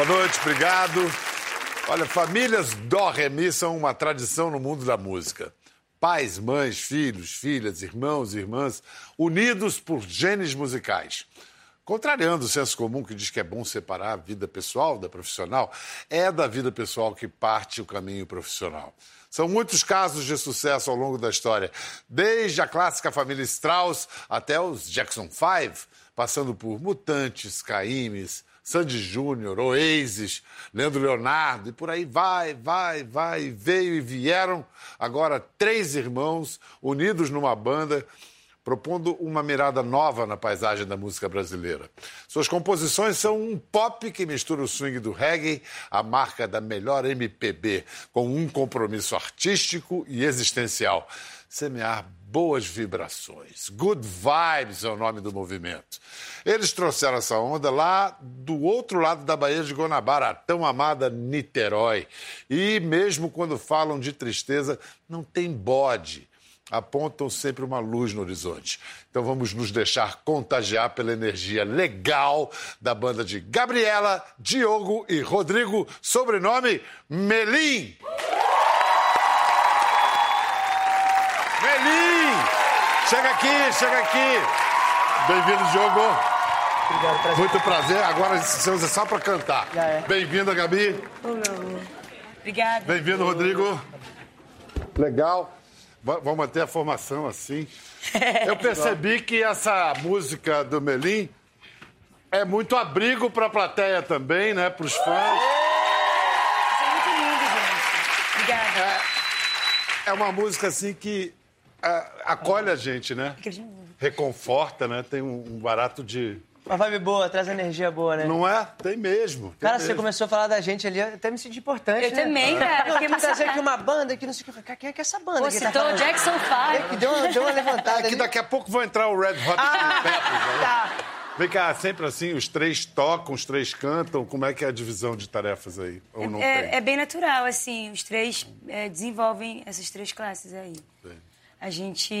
Boa noite, obrigado. Olha, famílias dó remi são uma tradição no mundo da música. Pais, mães, filhos, filhas, irmãos e irmãs, unidos por genes musicais. Contrariando o senso comum que diz que é bom separar a vida pessoal da profissional, é da vida pessoal que parte o caminho profissional. São muitos casos de sucesso ao longo da história, desde a clássica família Strauss até os Jackson Five, passando por Mutantes, Caimes, Sandy Júnior, Oasis, Leandro Leonardo, e por aí vai, vai, vai, veio e vieram agora três irmãos unidos numa banda propondo uma mirada nova na paisagem da música brasileira. Suas composições são um pop que mistura o swing do reggae, a marca da melhor MPB, com um compromisso artístico e existencial. Semear boas vibrações. Good Vibes é o nome do movimento. Eles trouxeram essa onda lá do outro lado da Baía de Guanabara, a tão amada Niterói. E mesmo quando falam de tristeza, não tem bode apontam sempre uma luz no horizonte. Então vamos nos deixar contagiar pela energia legal da banda de Gabriela, Diogo e Rodrigo, sobrenome Melim. Aqui, chega aqui. Bem-vindo, Diogo. Obrigado, prazer. Muito prazer. Agora você usa só para cantar. É. Bem-vinda, Gabi. Obrigada. Bem-vindo, Rodrigo. Legal. Va- Vamos manter a formação assim. Eu percebi que essa música do Melim é muito abrigo para a plateia também, né? Para os fãs. Isso é muito lindo, gente. Obrigada. É uma música assim que acolhe a gente, né? Reconforta, né? Tem um, um barato de. Uma vibe boa, traz energia boa, né? Não é? Tem mesmo. tem Cara, você mesmo. começou a falar da gente ali, eu até me senti importante, Eu né? também, cara. Eu Fiquei trazer aqui uma banda que não sei o que. Quem é que é essa banda? Pô, tá citou o falando? Jackson É, que 5. deu uma, deu uma levantada É que ali. daqui a pouco vai entrar o Red Hot Chili Peppers. né? Tá. Vem cá, sempre assim, os três tocam, os três cantam. Como é que é a divisão de tarefas aí? Ou não tem? É, é bem natural, assim. Os três é, desenvolvem essas três classes aí. A gente...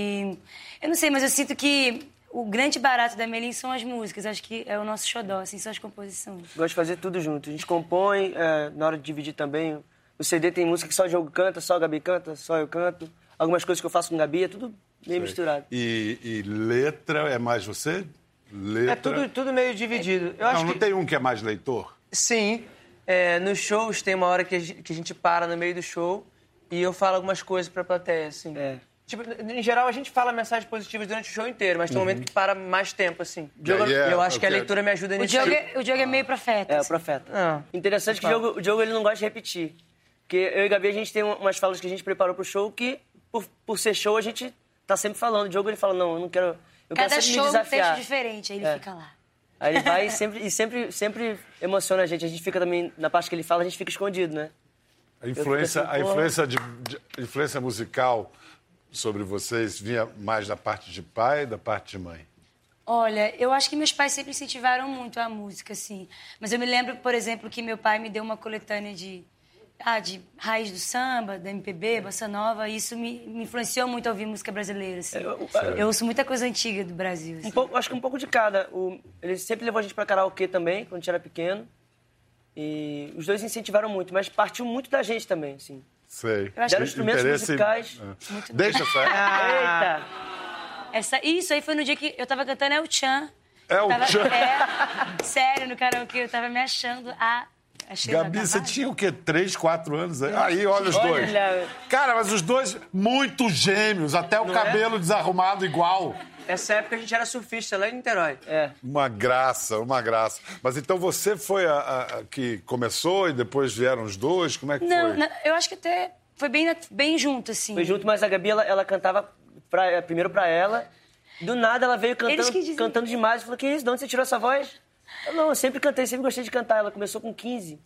Eu não sei, mas eu sinto que o grande barato da Melim são as músicas. Acho que é o nosso xodó, assim, são as composições. Gosto de fazer tudo junto. A gente compõe, é, na hora de dividir também. O CD tem música que só o Diogo canta, só a Gabi canta, só eu canto. Algumas coisas que eu faço com a Gabi, é tudo meio misturado. E, e letra é mais você? Letra. É tudo, tudo meio dividido. Eu acho Não, não que... tem um que é mais leitor? Sim. É, nos shows tem uma hora que a, gente, que a gente para no meio do show e eu falo algumas coisas pra plateia, assim. Tipo, em geral, a gente fala mensagens positivas durante o show inteiro, mas tem um momento que para mais tempo, assim. Diogo, aí é- eu acho que a leitura me ajuda O nisso. Diogo, é, o Diogo é meio profeta. É, o assim. profeta. Ah. Interessante que o Diogo, o Diogo ele não gosta de repetir. Porque eu e a Gabi, a gente tem umas falas que a gente preparou pro show que, por, por ser show, a gente tá sempre falando. O Diogo, ele fala, não, eu não quero... Eu Cada quero show me é um texto diferente, aí ele É. fica lá. Aí ele vai e sempre, e sempre, sempre emociona a gente. A gente fica também, na parte que ele fala, a gente fica escondido, né? A influência, assim, a influência, de, de- a influência musical sobre vocês vinha mais da parte de pai da parte de mãe? Olha, eu acho que meus pais sempre incentivaram muito a música, assim. Mas eu me lembro, por exemplo, que meu pai me deu uma coletânea de, ah, de raiz do samba, da MPB, bossa nova, e isso me, me influenciou muito a ouvir música brasileira, assim. eu- Eu ouço muita coisa antiga do Brasil, assim. Um pouco, acho que um pouco de cada. O, ele sempre levou a gente pra karaokê também, quando a gente era pequeno. E os dois incentivaram muito, mas partiu muito da gente também, assim. Sei. Eu acho Deram instrumentos musicais. É. Muito Deixa essa. Eita! Essa, isso aí foi no dia que eu tava cantando El Chan. El Tava- Chan. É, sério, no karaokê, eu tava me achando a... a Sheila Gabi, você tinha o quê? Três, quatro anos? Aí, olha os dois. Olha. Cara, mas os dois muito gêmeos, até o Não é? cabelo desarrumado igual. Essa época a gente era surfista lá em Niterói. É. Uma graça, uma graça. Mas então você foi a, a- a que começou e depois vieram os dois? Como é que Não, foi? não, eu acho que até foi bem, bem junto, assim. Foi junto, mas a Gabi, ela, ela cantava pra- primeiro pra ela. Do nada ela veio cantando, que dizem. cantando demais. Eu falei, que isso? De onde você tirou essa voz? Eu, não, eu sempre cantei, sempre gostei de cantar. Ela começou com 15.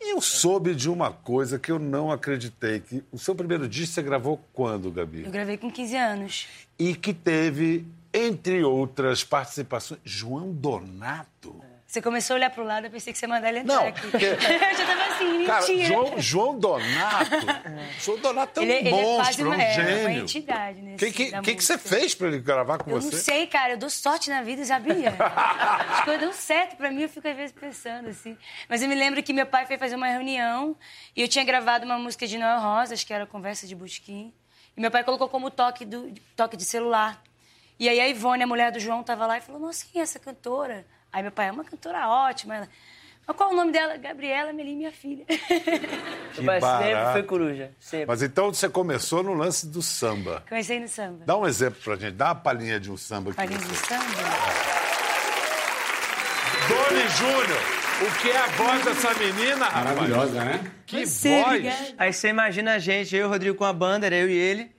Eu soube de uma coisa que eu não acreditei. Que o seu primeiro disco você gravou quando, Gabi? Eu gravei com 15 anos. E que teve, entre outras participações, João Donato. Você começou a olhar pro lado, eu pensei que você ia mandar ele entrar Não, aqui. porque- eu já tava assim, Cara, mentira. João, João Donato. João Donato é um ele, ele é monstro, uma, é um é, uma gênio. entidade nesse O que, que, que, você fez pra ele gravar com Eu você? não sei, cara. Eu dou sorte na vida, sabia? As coisas dão certo pra mim, eu fico às vezes pensando assim. Mas eu me lembro que meu pai foi fazer uma reunião e eu tinha gravado uma música de Noel Rosas, que era Conversa de Busquim. E meu pai colocou como toque, do, toque de celular. E aí a Ivone, a mulher do João, tava lá e falou: Nossa, quem é essa cantora? Aí meu pai, é uma cantora ótima. Ela, mas qual é o nome dela? Gabriela Melim, minha filha. Meu pai sempre barato. foi coruja. Sempre. Mas então você começou no lance do samba. Comecei no samba. Dá um exemplo pra gente, dá uma palhinha de um samba aqui. Palhinha de samba? Doni Júnior, o que é a voz dessa menina, rapaz? Maravilhosa, né? Que Você, voz! obrigada. Aí você imagina a gente, eu e o Rodrigo com a banda, era eu e ele,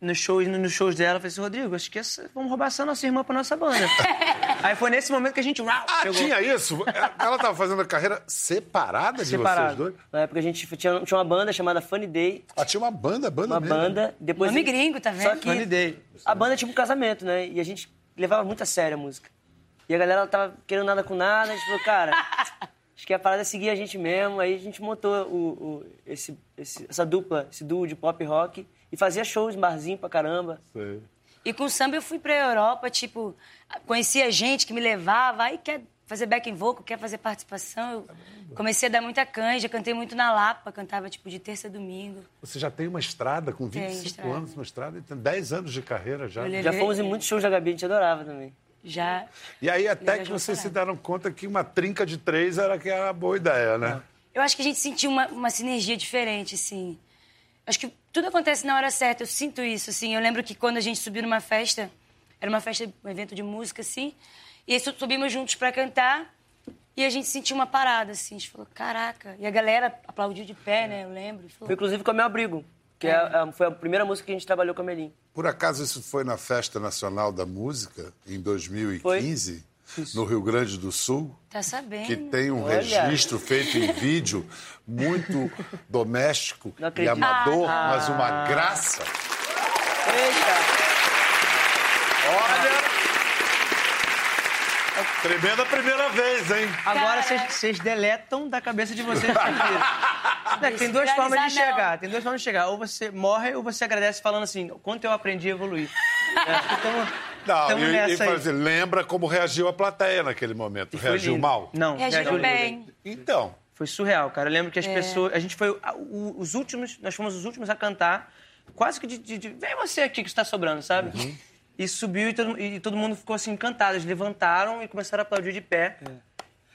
nos shows, nos shows dela, eu falei assim, Rodrigo, acho que essa, vamos roubar essa nossa irmã pra nossa banda. Aí foi nesse momento que a gente uau, Ah, chegou. tinha isso? Ela tava fazendo a carreira separada de vocês separado. dois? Na época a gente tinha, tinha uma banda chamada Funny Day, Ah, tinha uma banda, banda uma mesmo. banda, depois... Nome gringo, tá vendo? Só que Funny Day. a banda é tipo um casamento, né? E a gente levava muito a sério a música. E a galera tava querendo nada com nada, a gente falou, cara, acho que a parada é seguir a gente mesmo. Aí a gente montou o, o- esse, esse- essa dupla, esse duo de pop rock e fazia shows em barzinho pra caramba. Sei. E com samba eu fui pra Europa, tipo, conhecia gente que me levava, aí quer fazer back vocal, quer fazer participação. Eu comecei a dar muita canja, cantei muito na Lapa, cantava tipo de terça a domingo. Você já tem uma estrada com Tenho 25 estrada. anos, uma estrada, e tem 10 anos de carreira já. Já fomos em muitos shows da Gabi, a gente adorava também. Já. E aí até que vocês se deram conta que uma trinca de três era que era a boa ideia, né? Eu acho que a gente sentiu uma, uma sinergia diferente, assim. Acho que tudo acontece na hora certa, eu sinto isso, assim. Eu lembro que quando a gente subiu numa festa, era uma festa, um evento de música, assim, e aí su- subimos juntos pra cantar, e a gente sentiu uma parada, assim. A gente falou, caraca. E a galera aplaudiu de pé, né? Eu lembro. Foi Falou, inclusive com a Meu Abrigo, que é a- foi a primeira música que a gente trabalhou com a Melim. Por acaso isso foi na Festa Nacional da Música, em 2015, no Rio Grande do Sul? tá sabendo? Que tem um Olha. registro feito em vídeo muito doméstico e amador, mas uma graça. Eita! Olha! Tremenda primeira vez, hein? Agora vocês deletam da cabeça de vocês isso. Tem duas formas de não. chegar. Tem duas formas de chegar. Ou você morre ou você agradece falando assim, quanto eu aprendi a evoluir. É, então, Não, tamo e, e nessa aí. fala assim, lembra como reagiu a plateia naquele momento? Reagiu lindo. mal? Não, Reagiram bem. Então, Foi surreal, cara. Eu lembro É. que as pessoas. A gente foi os últimos. Nós fomos os últimos a cantar. Quase que de. de, de vem você aqui que está sobrando, sabe? Uhum. E subiu e todo, e todo mundo ficou assim encantado. Eles levantaram e começaram a aplaudir de pé.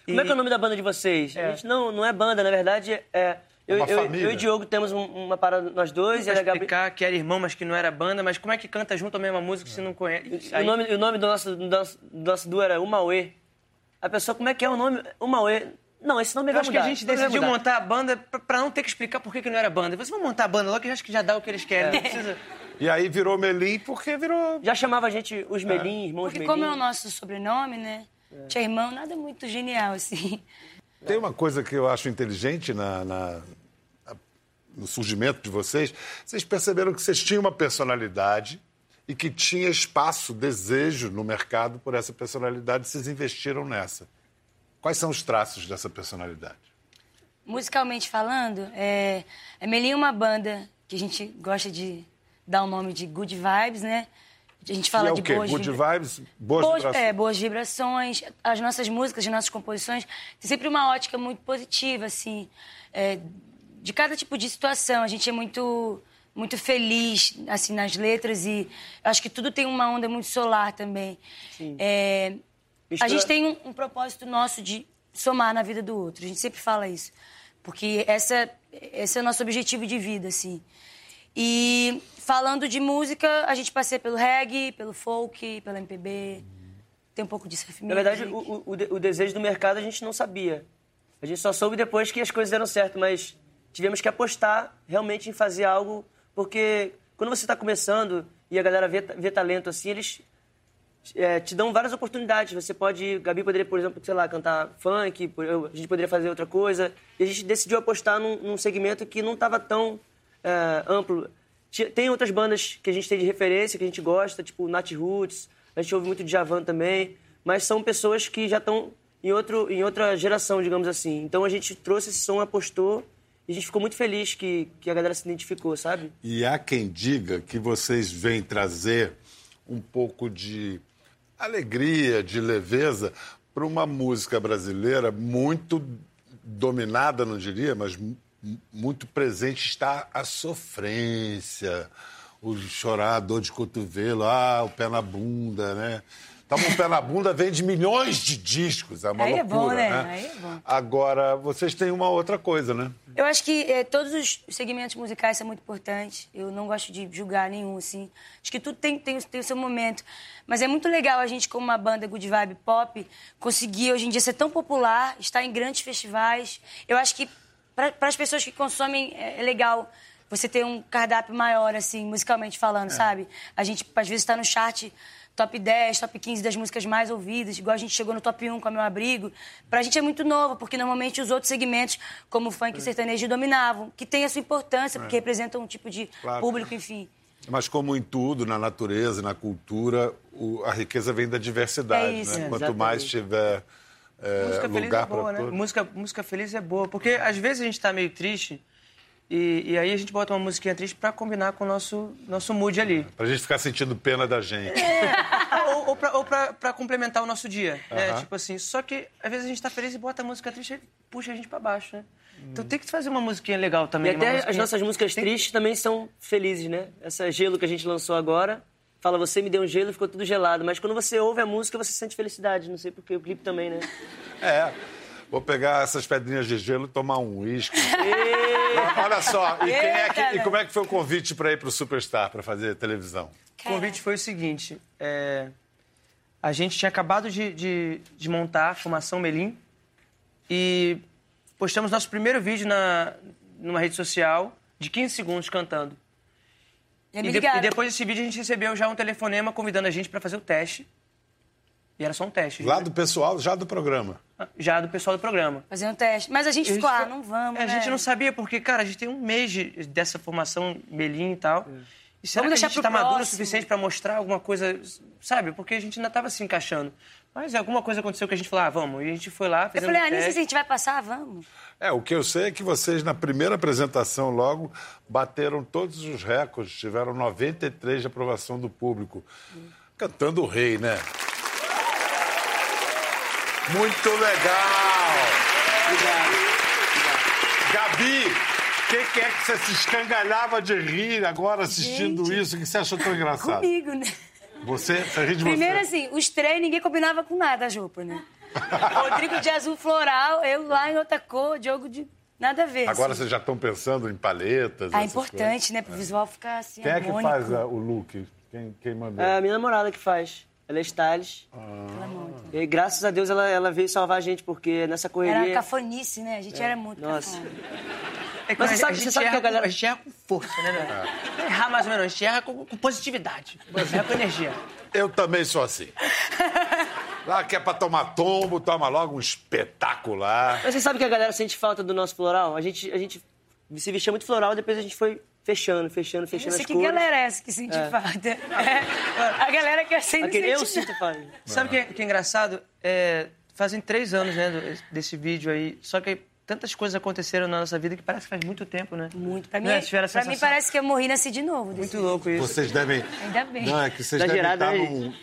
E- Como é que é o nome da banda de vocês? A gente não, não é banda, na verdade, é. Eu, uma eu- família. eu e o Diogo temos um- uma parada, nós dois, e a Gabi. explicar que era irmão, mas que não era banda, mas como é que canta junto a mesma música se não conhece? O nome, o nome do, nosso, do, nosso, do nosso duo era Umauê. A pessoa, como é que é o nome? Umauê. Não, esse nome Eu vai acho que a gente decidiu mudar. montar a banda pra, pra não ter que explicar por que, que não era banda. Vocês vão montar a banda logo que eu acho que já dá o que eles querem. Não precisa... e aí virou Melim porque virou... Já chamava a gente os Melim, irmãos Porque Melim. como é o nosso sobrenome, né? Tinha irmão, nada muito genial, assim. Tem uma coisa que eu acho inteligente na- na- no surgimento de vocês. Vocês perceberam que vocês tinham uma personalidade e que tinha espaço, desejo no mercado por essa personalidade. Vocês investiram nessa. Quais são os traços dessa personalidade? Musicalmente falando, é, a Melinha é uma banda que a gente gosta de dar o nome de Good Vibes, né? A gente fala é de boas Good vibra- vibes, boas, boas, vibrações. é, boas vibrações. As nossas músicas, as nossas composições, tem sempre uma ótica muito positiva, assim, é, de cada tipo de situação. A gente é muito, muito feliz, assim, nas letras e acho que tudo tem uma onda muito solar também. É, a Mistura- gente tem um, um propósito nosso de somar na vida do outro. A gente sempre fala isso. Porque essa, esse é o nosso objetivo de vida, assim. E falando de música, a gente passeia pelo reggae, pelo folk, pelo MPB. Tem um pouco de surf Na verdade, o, o- o desejo do mercado a gente não sabia. A gente só soube depois que as coisas deram certo, mas tivemos que apostar realmente em fazer algo, porque quando você está começando e a galera vê, vê talento assim, eles é, te dão várias oportunidades. Você pode, Gabi poderia, por exemplo, sei lá, cantar funk, a gente poderia fazer outra coisa. E a gente decidiu apostar num, num segmento que não estava tão é, amplo. Tem outras bandas que a gente tem de referência, que a gente gosta, tipo Nat Roots, a gente ouve muito de Javan também, mas são pessoas que já estão em, outro, em outra geração, digamos assim. Então a gente trouxe esse som, apostou e a gente ficou muito feliz que, que a galera se identificou, sabe? E há quem diga que vocês vêm trazer um pouco de alegria, de leveza para uma música brasileira muito dominada, não diria, mas muito presente está a sofrência, o chorar, a dor de cotovelo, ah, o pé na bunda, né? Toma um pé na bunda, vende milhões de discos, é uma Aí loucura, é bom, né? né? Aí é bom. Agora, vocês têm uma outra coisa, né? Eu acho que eh, todos os segmentos musicais são muito importantes. Eu não gosto de julgar nenhum, assim. Acho que tudo tem, tem, tem o seu momento. Mas é muito legal a gente, como uma banda good vibe pop, conseguir hoje em dia ser tão popular, estar em grandes festivais. Eu acho que para as pessoas que consomem é, é legal você ter um cardápio maior, assim, musicalmente falando, sabe? A gente, às vezes, está no chart top 10, top 15 das músicas mais ouvidas, igual a gente chegou no top 1 com a Meu Abrigo. Pra gente é muito novo, porque normalmente os outros segmentos, como o funk e sertanejo, dominavam, que tem a sua importância, porque representam um tipo de Claro. público, enfim. Mas como em tudo, na natureza, na cultura, o- a riqueza vem da diversidade, É isso. né? É, Quanto exatamente. mais tiver é, música feliz lugar é boa, né? Música, música feliz é boa. Porque às vezes a gente tá meio triste e, e aí a gente bota uma musiquinha triste pra combinar com o nosso, nosso mood ali. Pra gente ficar sentindo pena da gente. ou ou, pra, ou pra, pra complementar o nosso dia. né? Aham. Tipo assim, só que às vezes a gente tá feliz e bota a música triste e puxa a gente pra baixo, né? Então tem que fazer uma musiquinha legal E também. uma até as musiquinha- nossas músicas Tem- tristes também são felizes, né? Essa gelo que a gente lançou agora, fala, você me deu um gelo e ficou tudo gelado. Mas quando você ouve a música, você sente felicidade. Não sei porque o clipe também, né? É. Vou pegar essas pedrinhas de gelo e tomar um uísque. Olha só, e, quem é que- e como é que foi o convite para ir pro Superstar, para fazer televisão? O convite foi o seguinte: é, a gente tinha acabado de, de, de montar a Formação Melim e postamos nosso primeiro vídeo na, numa rede social de 15 segundos cantando. Me E, de- e depois desse vídeo a gente recebeu já um telefonema convidando a gente para fazer o teste. E era só um teste. Lá do pessoal, já do programa. Já do pessoal do programa. Fazer um teste. Mas a gente E a ficou, gente ah, não vamos, É, A né? gente não sabia, porque, cara, a gente tem um mês de- dessa formação Melim e tal. E será Vamos que a deixar gente pro tá maduro o suficiente pra mostrar alguma coisa, sabe? Porque a gente ainda tava se encaixando. Mas alguma coisa aconteceu que a gente falou, ah, vamos. E a gente foi lá, Eu fez falei, ah, nem sei se a gente vai passar, vamos. É, o que eu sei é que vocês, na primeira apresentação, logo, bateram todos os recordes, tiveram 93 de aprovação do público. Cantando o rei, né? Muito legal! Gabi, o que, que é que você se escangalhava de rir agora assistindo Gente. isso? O que você achou tão engraçado? Comigo, né? Você? Você ri de Primeiro, você? assim, os três, ninguém combinava com nada, as roupas, né? Rodrigo de azul floral, eu lá em outra cor, Diogo de... Nada a ver. Agora assim. vocês já estão pensando em paletas? Ah, essas importante, né? Pro visual ficar assim, coisas. Quem é que harmônico. faz ah, o look? Quem, quem mandou? É a minha namorada que faz. Ela é stylist. E graças a Deus ela, ela veio salvar a gente, porque nessa Era correria... cafonice, né? A gente era muito Nossa. É que Mas você a sabe- gente você sabe erra que a galera- com- A gente erra com força, né? né? É Errar mais ou menos, a gente erra com, com positividade. Erra com energia. Eu também sou assim. Lá que é pra tomar tombo, toma logo um espetacular. Mas você sabe que a galera sente falta do nosso floral? A gente, a gente se vestia muito floral, depois a gente foi fechando, fechando, fechando as que cores. galera é essa que sente falta. É. A galera que assim não Aquele, eu sinto falta. Sabe o que, é- que é engraçado? É, fazem três anos, né, desse vídeo aí. Só que tantas coisas aconteceram na nossa vida que parece que faz muito tempo, né? Muito. Pra mim, Né? Tiveram a pra mim parece que eu morri e nasci de novo. desse Muito louco isso. Vocês devem. Ainda bem. Não, é que vocês Tá devem estar aí. num.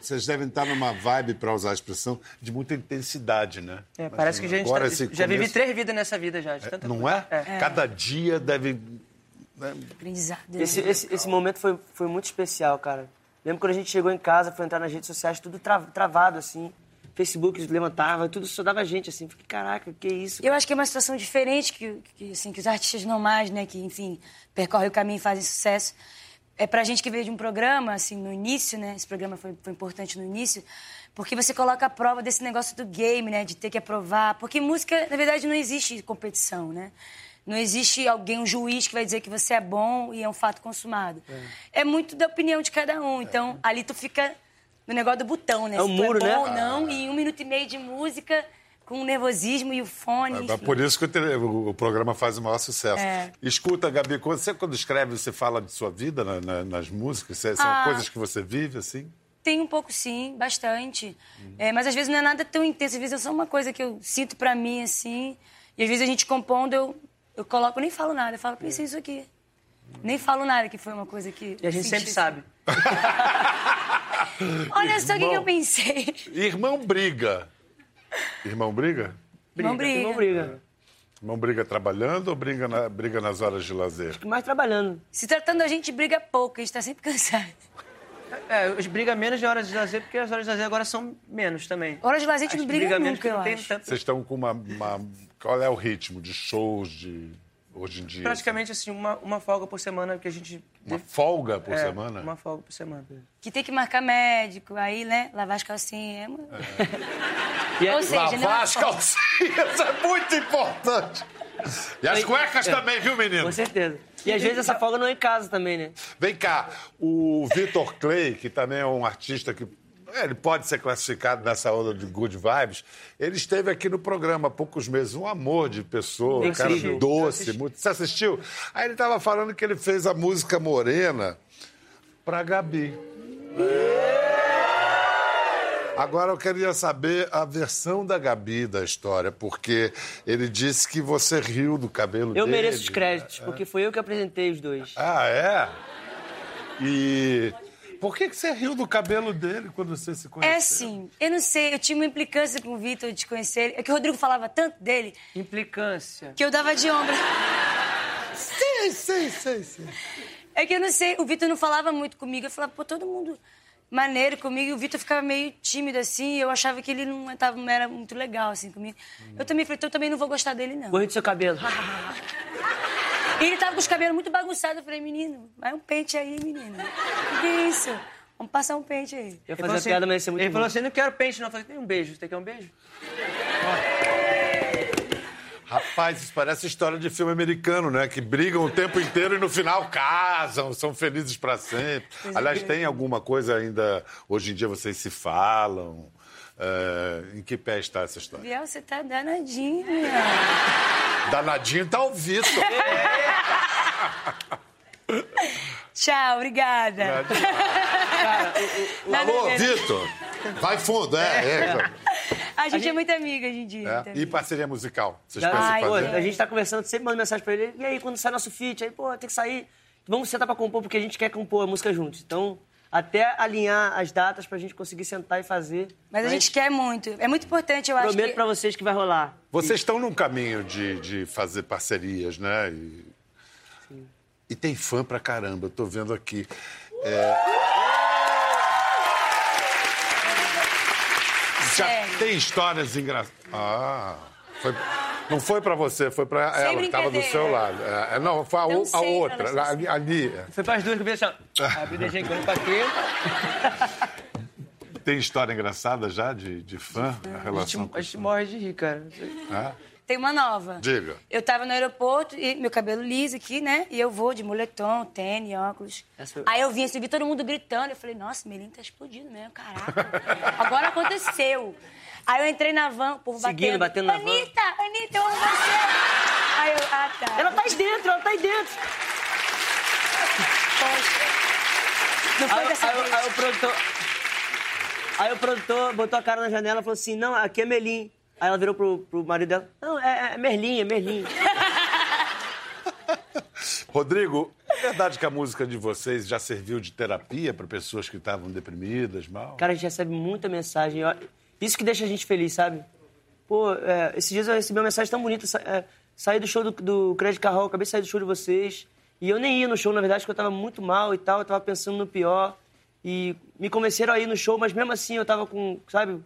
Vocês devem estar numa vibe, para usar a expressão, de muita intensidade, né? É, parece que a gente Agora, tá- já vivi começo- três vidas nessa vida já. De tanta Não coisa. é? Cada dia deve. Né? Aprendizado. Esse, esse, esse momento foi, foi muito especial, cara. Lembro quando a gente chegou em casa, foi entrar nas redes sociais, tudo tra- travado, assim. Facebook levantava, tudo só dava gente, assim. Fiquei, caraca, que isso? Eu acho que é uma situação diferente que, que, assim, que os artistas normais, né, que, enfim, percorrem o caminho e fazem sucesso. É pra gente que veio de um programa, assim, no início, né, esse programa foi, foi importante no início, porque você coloca a prova desse negócio do game, né, de ter que aprovar. Porque música, na verdade, não existe competição, né? Não existe alguém, um juiz que vai dizer que você é bom e é um fato consumado. É, muito da opinião de cada um. Então, ali tu fica no negócio do botão, né? É o Se tu muro, é bom né? ou não, e um minuto e meio de música com o nervosismo e o fone. É por isso que o, o- programa faz o maior sucesso. É. Escuta, Gabi, quando você quando escreve, você fala de sua vida na- na- nas músicas? São Ah. coisas que você vive, assim? Tem um pouco, sim, bastante. É, mas às vezes não é nada tão intenso. Às vezes é só uma coisa que eu sinto pra mim, assim. E às vezes a gente compondo, eu, eu coloco, eu nem falo nada. Eu falo, pensei isso aqui. Nem falo nada que foi uma coisa que. E a gente sempre assim. sabe. Olha só o que, que eu Irmão. pensei. Irmão briga. Irmão briga? Não briga. Não briga. Irmão briga trabalhando ou briga, na- briga nas horas de lazer? Mais trabalhando. Se tratando a gente, briga pouco, a gente tá sempre cansado. É, os briga menos de horas de lazer, porque as horas de lazer agora são menos também. Hora de lazer a gente não Acho que briga, menos nunca, porque eu não acho. tanto- Vocês estão com uma, uma- Qual é o ritmo de shows de hoje em dia? Praticamente assim, uma, uma folga por semana que a gente. Uma folga por é, semana? Uma folga por semana. Que tem que marcar médico, aí, né, lavar as calcinhas. é E é- Ou seja, não Lavar é as folga. calcinhas é muito importante. E as cuecas também, viu, menino? Com certeza. E às vezes essa folga não é em casa também, né? Vem cá, o Vitor Clay, que também é um artista que é, ele pode ser classificado nessa onda de good vibes, ele esteve aqui no programa há poucos meses, um amor de pessoa, um cara doce, muito. Você assistiu? Aí ele estava falando que ele fez a música Morena pra Gabi. Agora eu queria saber a versão da Gabi da história, porque ele disse que você riu do cabelo Eu dele. mereço os créditos, porque foi eu que apresentei os dois. Ah, é? E por que, que você riu do cabelo dele quando você se conheceu? É assim, eu não sei, eu tinha uma implicância com o Vitor de conhecer ele. É que o Rodrigo falava tanto dele Implicância. que eu dava de ombro. Sim, sim, sim, sim. É que eu não sei, o Vitor não falava muito comigo. Eu falava, pô, todo mundo maneiro comigo. E o Vitor ficava meio tímido assim. E eu achava que ele não, tava, não era muito legal assim comigo. Eu também falei, então eu também não vou gostar dele, não. Corri do seu cabelo. E ele tava com os cabelos muito bagunçados. Eu falei, menino, vai um pente aí, menino. O que é isso? Vamos passar um pente aí. Eu fazia assim- piada, mas ia ser muito Ele bom. falou assim: não quero pente, não. Eu falei: tem um beijo. Você quer um beijo? Rapaz, isso parece história de filme americano, né? Que brigam o tempo inteiro e no final casam, são felizes pra sempre. Aliás, tem alguma coisa ainda. Hoje em dia vocês se falam. É, em que pé está essa história? Biel, você tá danadinha. Danadinho tá o Vitor. Tchau, obrigada. Nada a Alô, ver, né? Vitor? Vai fundo, é. é. A gente é muito amiga hoje em dia. É. muito E amiga. parceria musical? Vocês Já- pensam Ai, Pô, fazer? a gente tá conversando, sempre manda mensagem pra ele. E aí, quando sai nosso feat? Aí, pô, tem que sair. Vamos sentar pra compor, porque a gente quer compor a música juntos. Então, até alinhar as datas pra gente conseguir sentar e fazer. Mas a gente quer muito. É muito importante, eu acho Prometo que... pra vocês que vai rolar. Vocês estão num caminho de, de fazer parcerias, né? E, e tem fã pra caramba, eu tô vendo aqui. É... Já Sério. tem histórias engraçadas. Ah, foi- não foi pra você, foi pra ela que tava do seu lado. É, não, foi a, Não a outra, lá, ali. ali. Foi para as duas que eu assim: ó. Abri, deixei quando pra quê? Tem história engraçada já de, de fã? A A gente, relação com a gente morre de rir, cara. É? Tem uma nova. Diga. Eu tava no aeroporto, e meu cabelo liso aqui, né? E eu vou de moletom, tênis, óculos. Foi- Aí eu vim assim, vi todo mundo gritando. Eu falei, nossa, Melinho tá explodindo mesmo, caraca. Agora aconteceu. Aí eu entrei na van, o povo Seguindo, batendo. batendo na van. Anitta, Anitta, eu amo você. Aí eu, ah, tá. Ela tá aí dentro, ela tá aí dentro. Não foi Aí, dessa aí, vez. aí o produtor. Aí o produtor botou a cara na janela e falou assim: não, aqui é Melim. Aí ela virou pro, pro marido dela: não, é, é Merlin, é Merlin. Rodrigo, é verdade que a música de vocês já serviu de terapia para pessoas que estavam deprimidas, mal? Cara, a gente recebe muita mensagem. ó, Isso que deixa a gente feliz, sabe? Pô, é, esses dias eu recebi uma mensagem tão bonita. sa- é, saí do show do, do Credit Carroll, acabei de sair do show de vocês. E eu nem ia no show, na verdade, porque eu tava muito mal e tal. Eu tava pensando no pior. E me convenceram a ir no show, mas mesmo assim eu tava com, sabe?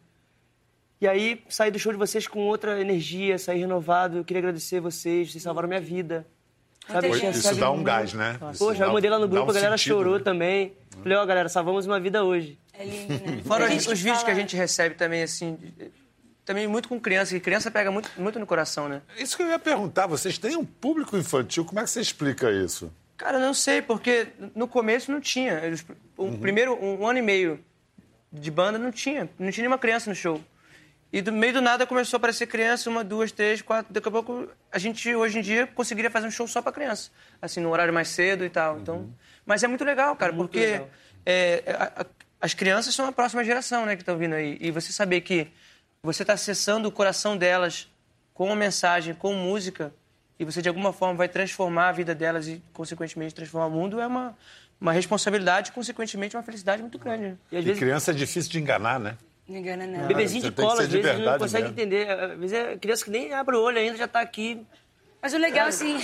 E aí saí do show de vocês com outra energia, saí renovado. Eu queria agradecer vocês, vocês salvaram minha vida. Sabe? Gente. Isso dá um gás, né? Poxa, eu mandei lá no grupo, um a galera sentido, chorou né? também. Falei, ó, galera, salvamos uma vida hoje. É lindo, né? Fora os, os vídeos que a gente recebe também, assim. Também muito com criança, que criança pega muito, muito no coração, né? Isso que eu ia perguntar, vocês têm um público infantil, como é que você explica isso? Cara, não sei, porque no começo não tinha. O primeiro um, ano e meio de banda não tinha. Não tinha nenhuma criança no show. E do meio do nada começou a aparecer criança, uma, duas, três, quatro. Daqui a pouco a gente, hoje em dia, conseguiria fazer um show só pra criança. Assim, num horário mais cedo e tal. Então, mas é muito legal, cara, porque legal. é, a- a- as crianças são a próxima geração, né, que estão vindo aí. E você saber que você está acessando o coração delas com uma mensagem, com música, e você de alguma forma vai transformar a vida delas e, consequentemente, transformar o mundo, é uma, uma responsabilidade e, consequentemente, uma felicidade muito grande. né? E, às vezes... criança é difícil de enganar, né? Não engana, não. Bebezinho Você de cola, às vezes, não consegue mesmo. entender. Às vezes é criança que nem abre o olho ainda, já tá aqui. Mas o legal, assim,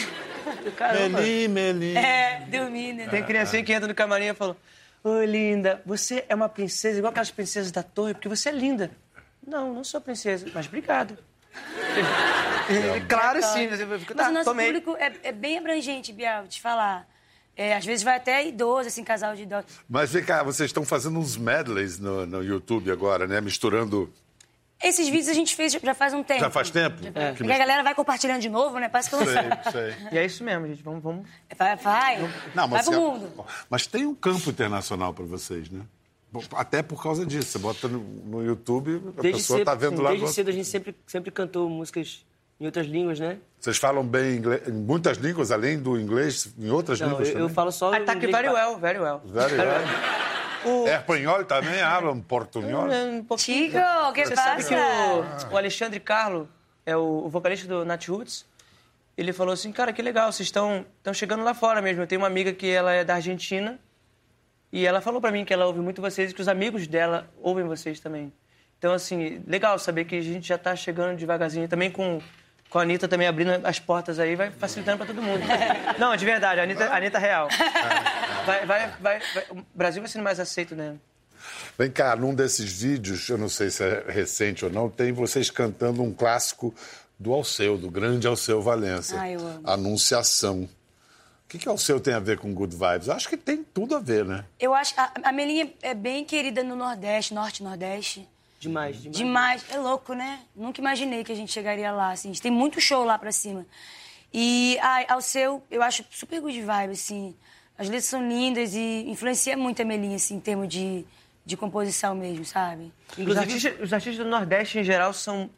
Caramba. Melim, melim. é dormindo. Tem criancinha que entra no camarim e fala: Oi, linda, você é uma princesa igual aquelas princesas da torre, porque você é linda. Não, não sou princesa, mas obrigado. É, claro, sim. Você fica, Mas tá, o nosso tomei. público é, é bem abrangente, Biel, vou te falar. É, às vezes vai até idoso, assim, casal de idosos. Mas vem cá, vocês estão fazendo uns medleys no, no YouTube agora, né? Misturando. Esses vídeos a gente fez já faz um tempo. Já faz tempo? É. Que Porque a galera vai compartilhando de novo, né? Parece que eu não Sei, sei. E é isso mesmo, gente. Vamos, vamos. Vai, vai. Não, vai mas, pro é- mundo. mas tem um campo internacional para vocês, né? Até por causa disso. Você bota no, no YouTube, a Desde pessoa cedo, tá vendo sim, lá. desde no- cedo a gente sempre, sempre cantou músicas em outras línguas, né? Vocês falam bem inglês, em muitas línguas, além do inglês, em outras Não, línguas eu, eu também? falo só Ataque inglês very well, very well. Very well. Espanhol também hablam portunhol? É, um pouquinho. Chico, o que Você passa? sabe que o, o Alexandre Carlo, é o, o vocalista do Nat Roots, ele falou assim, cara, que legal, vocês estão estão chegando lá fora mesmo. Eu tenho uma amiga que ela é da Argentina e ela falou pra mim que ela ouve muito vocês e que os amigos dela ouvem vocês também. Então, assim, legal saber que a gente já tá chegando devagarzinho. Também com, com a Anitta também abrindo as portas aí, vai facilitando pra todo mundo. Não, de verdade, a Anitta, a Anitta real. Vai, vai, vai, vai- o Brasil vai sendo mais aceito, né? Vem cá, num desses vídeos, eu não sei se é recente ou não, tem vocês cantando um clássico do Alceu, do grande Alceu Valença. Ah, eu amo. Anunciação. O que, que Alceu tem a ver com Good Vibes? Acho que tem tudo a ver, né? Eu acho. A, a Melinha é bem querida no Nordeste, Norte e Nordeste. Demais, demais. Demais. É louco, né? Nunca imaginei que a gente chegaria lá, assim. A gente tem muito show lá pra cima. E ai, ao seu, eu acho super good vibe, assim. As letras são lindas e influencia muito a Melinha, assim, em termos de, de composição mesmo, sabe? Os artistas, os artistas do Nordeste, em geral, são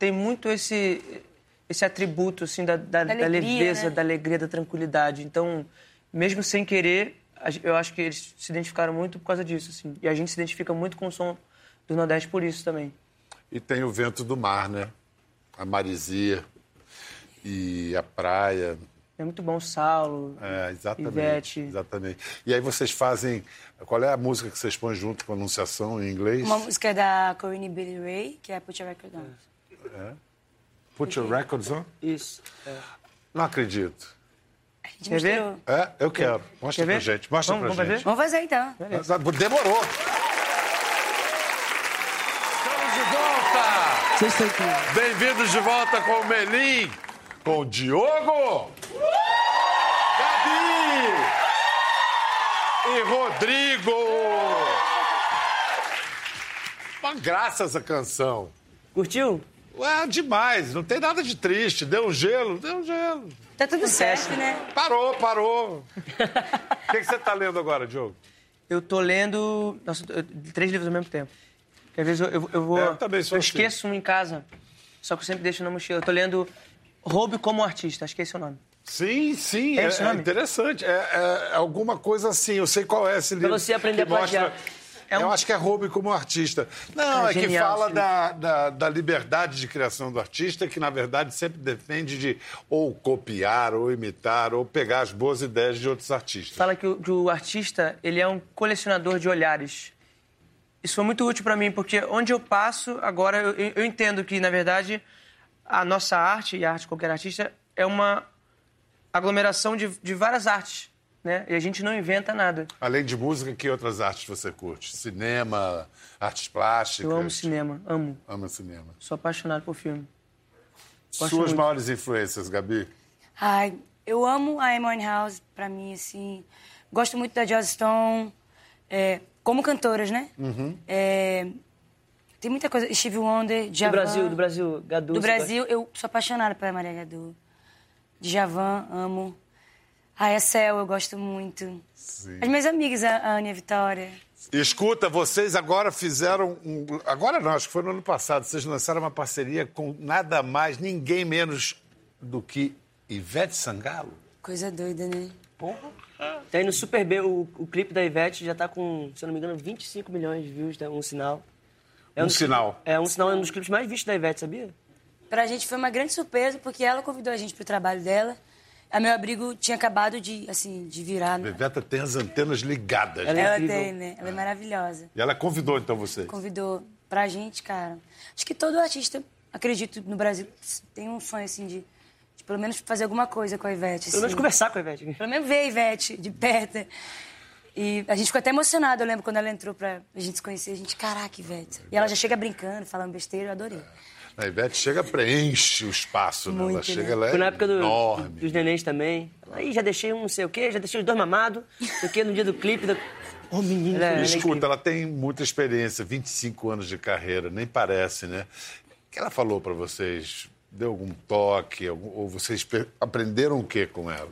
tem muito esse, esse atributo assim, da, da, da alegria, leveza, né? da alegria, da tranquilidade. Então, mesmo sem querer, eu acho que eles se identificaram muito por causa disso. Assim. E a gente se identifica muito com o som do Nordeste por isso também. E tem o vento do mar, né? A marisia e a praia. É muito bom, Saulo. É, exatamente. Ivete. Exatamente. E aí vocês fazem. Qual é a música que vocês põem junto com a anunciação em inglês? Uma música da Corinne Billy Ray, que é Put Your Record On. Put your records on? Isso. é. Não acredito. A gente Quer ver? É, eu quero. Mostra Quer pra ver? gente. Mostra Vamos- pra vamos gente. Vamos fazer então. Demorou. Estamos de volta! Vocês estão aqui. Bem-vindos de volta com o Melim, com o Diogo, Gabi e Rodrigo. Uma graça essa canção. Curtiu? Ué, demais, não tem nada de triste. Deu um gelo, deu um gelo. Tá tudo certo, né? Parou, parou. O que, que você está lendo agora, Diogo? Eu tô lendo nossa, eu- três livros ao mesmo tempo. Porque às vezes eu, eu, eu vou. É, eu também sou eu assim. esqueço um em casa, só que eu sempre deixo na mochila. Eu tô lendo Roube como Artista, acho que esse é o nome. Sim, sim, É é, esse é nome? interessante. É, é alguma coisa assim, eu sei qual é esse livro. você aprender que a plagiar. mostra- É um- Eu acho que é Roube como artista. Não, é que genial fala esse da, da, da liberdade de criação do artista, que na verdade sempre depende de ou copiar, ou imitar, ou pegar as boas ideias de outros artistas. Fala que o, que o artista ele é um colecionador de olhares. Isso foi muito útil para mim, porque onde eu passo, agora eu- eu entendo que, na verdade, a nossa arte, e a arte de qualquer artista, é uma aglomeração de, de várias artes. Né? E a gente não inventa nada. Além de música, que outras artes você curte? Cinema, artes plásticas? Eu amo cinema, amo. Ama cinema. Sou apaixonado por filme. Gosto Suas muito. maiores influências, Gabi? Ai, eu amo a Amy House, pra mim, assim. Gosto muito da Joss Stone, é, como cantoras, né? Uhum. É, tem muita coisa. Steve Wonder, Do Djavan. Brasil, do Brasil, Gadu. Do Brasil, eu sou apaixonada pela Maria Gadu. Djavan, amo. A Cel, eu gosto muito. Sim. As minhas amigas, a Anne e a Vitória. Escuta, vocês agora fizeram um. Agora não, acho que foi no ano passado. Vocês lançaram uma parceria com nada mais, ninguém menos do que Ivete Sangalo. Coisa doida, né? Porra. Tá indo super bem. O, o clipe da Ivete já tá com, se eu não me engano, 25 milhões de views, né? um sinal. É Um dos- sinal. É, um sinal é um dos clipes mais vistos da Ivete, sabia? Pra gente foi uma grande surpresa, porque ela convidou a gente pro trabalho dela. A Meu Abrigo tinha acabado de, assim, de virar. A Beveta tem as antenas ligadas. Ela é Ela tem, né? Ela é maravilhosa. E ela convidou, então, vocês. Convidou pra gente, cara. Acho que todo artista, acredito, no Brasil, tem um sonho, assim, de, de pelo menos fazer alguma coisa com a Ivete. Pelo menos assim. conversar com a Ivete. Pelo menos ver a Ivete de perto. E a gente ficou até emocionado, eu lembro, quando ela entrou pra a gente se conhecer. A gente, caraca, Ivete. E ela já chega brincando, falando besteira, eu adorei. A Ivete chega, preenche o espaço, né? Ela Muito, chega, né? ela é Foi na época do- enorme. dos nenéns também. Aí já deixei um não sei o quê, já deixei os dois mamados, não sei o quê, no dia do clipe. Da... Ô, menino. Ela é- E ela é Escuta, ela tem muita experiência, 25 anos de carreira, nem parece, né? O que ela falou pra vocês? Deu algum toque? Algum- Ou vocês aprenderam o que com ela?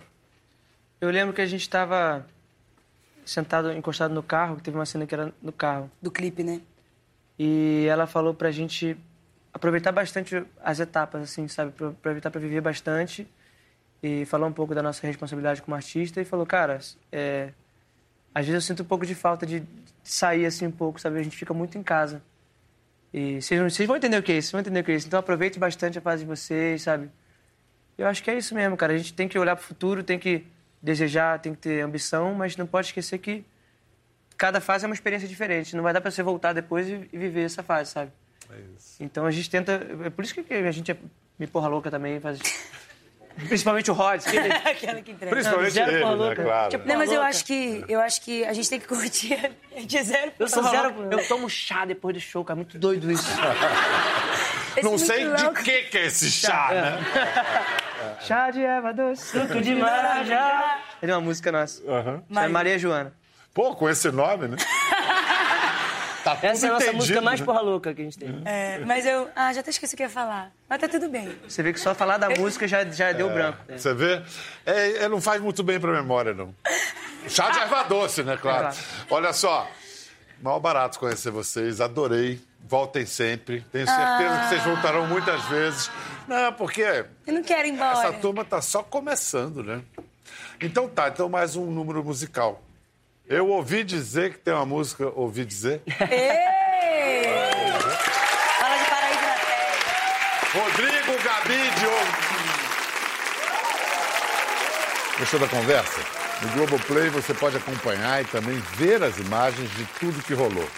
Eu lembro que a gente tava sentado, encostado no carro, que teve uma cena que era no carro. Do clipe, né? E ela falou pra gente aproveitar bastante as etapas, assim, sabe? Pro- Aproveitar pra viver bastante. E falou um pouco da nossa responsabilidade como artista. E falou, cara, é, às vezes eu sinto um pouco de falta de sair, assim, um pouco, sabe? A gente fica muito em casa. E vocês, não- vocês vão entender o que é isso, vocês vão entender o que é isso. Então aproveite bastante a fase de vocês, sabe? Eu acho que é isso mesmo, cara. A gente tem que olhar pro futuro, tem que desejar, tem que ter ambição, mas não pode esquecer que cada fase é uma experiência diferente. Não vai dar pra você voltar depois e e viver essa fase, sabe? Então a gente tenta. É por isso que a gente é me porra louca também. Faz... Principalmente o Rod. que ele- Aquela que entrega. Principalmente zero ele, porra né? louca. Claro. Tipo, Não, mas eu acho que eu acho que a gente tem que curtir de zero. Eu sou Porra zero. louca. Eu tomo chá depois do show, cara. Muito doido isso. Esse Não sei louco. de que que é esse chá, né? Chá de erva doce, suco de marajá. Ele é uma música nossa. Aham. Chama Maria Joana. Pô, com esse nome, né? Tá tudo Essa é a nossa entendido, música mais né? porra louca que a gente tem. É, mas eu. Ah, já até esqueci o que ia falar. Mas tá tudo bem. Você vê que só falar da música já, já deu branco. Você vê? É, é, não faz muito bem pra memória, não. Chá de erva doce, né? Claro. Claro. Olha só, mal barato conhecer vocês, adorei. Voltem sempre. Tenho certeza que vocês voltarão muitas vezes. Não, porque Eu não quero ir embora. essa turma tá só começando, né? Então tá, então mais um número musical. Eu ouvi dizer que tem uma música, ouvi dizer. Ei! Fala de paraíso na terra. Rodrigo, Gabi, Diogo. Gostou da conversa? No Globoplay você pode acompanhar e também ver as imagens de tudo que rolou.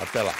Até lá.